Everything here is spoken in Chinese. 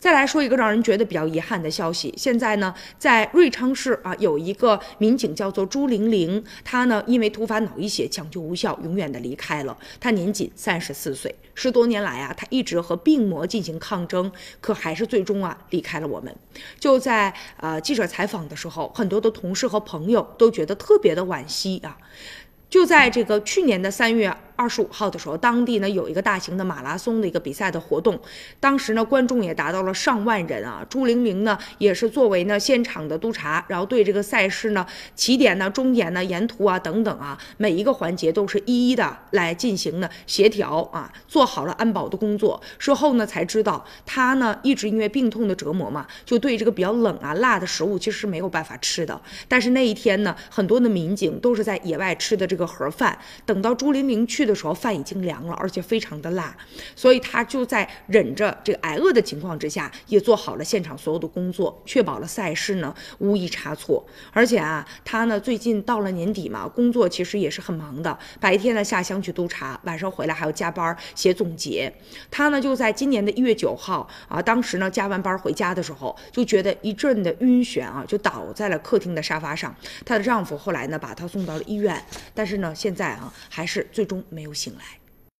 再来说一个让人觉得比较遗憾的消息，现在呢，在瑞昌市啊，有一个民警叫做朱玲玲，她呢因为突发脑溢血抢救无效，永远的离开了。她年仅三十四岁，十多年来啊，她一直和病魔进行抗争，可还是最终啊离开了我们。就在呃记者采访的时候，很多的同事和朋友都觉得特别的惋惜啊。就在这个去年的三月。二十五号的时候，当地呢有一个大型的马拉松的一个比赛的活动，当时呢观众也达到了上万人啊。朱玲玲呢也是作为呢现场的督察，然后对这个赛事呢起点呢、终点呢、沿途啊等等啊每一个环节都是一一的来进行呢协调啊，做好了安保的工作。事后呢才知道，他呢一直因为病痛的折磨嘛，就对这个比较冷啊辣的食物其实是没有办法吃的。但是那一天呢，很多的民警都是在野外吃的这个盒饭，等到朱玲玲去。的时候饭已经凉了，而且非常的辣，所以他就在忍着这个挨饿的情况之下，也做好了现场所有的工作，确保了赛事呢无一差错。而且啊，他呢最近到了年底嘛，工作其实也是很忙的，白天呢下乡去督查，晚上回来还要加班写总结。他呢就在今年的一月九号啊，当时呢加完班回家的时候，就觉得一阵的晕眩啊，就倒在了客厅的沙发上。她的丈夫后来呢把她送到了医院，但是呢现在啊还是最终没。没有醒来。